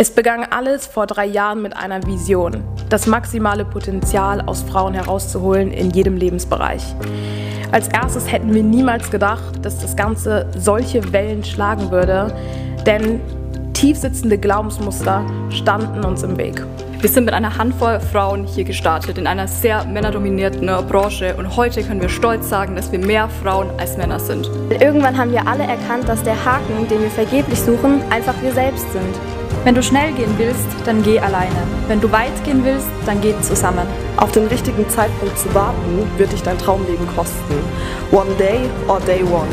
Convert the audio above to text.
Es begann alles vor drei Jahren mit einer Vision, das maximale Potenzial aus Frauen herauszuholen in jedem Lebensbereich. Als erstes hätten wir niemals gedacht, dass das Ganze solche Wellen schlagen würde, denn tiefsitzende Glaubensmuster standen uns im Weg. Wir sind mit einer Handvoll Frauen hier gestartet, in einer sehr männerdominierten Branche und heute können wir stolz sagen, dass wir mehr Frauen als Männer sind. Irgendwann haben wir alle erkannt, dass der Haken, den wir vergeblich suchen, einfach wir selbst sind. Wenn du schnell gehen willst, dann geh alleine. Wenn du weit gehen willst, dann geh zusammen. Auf den richtigen Zeitpunkt zu warten, wird dich dein Traumleben kosten. One day or day one.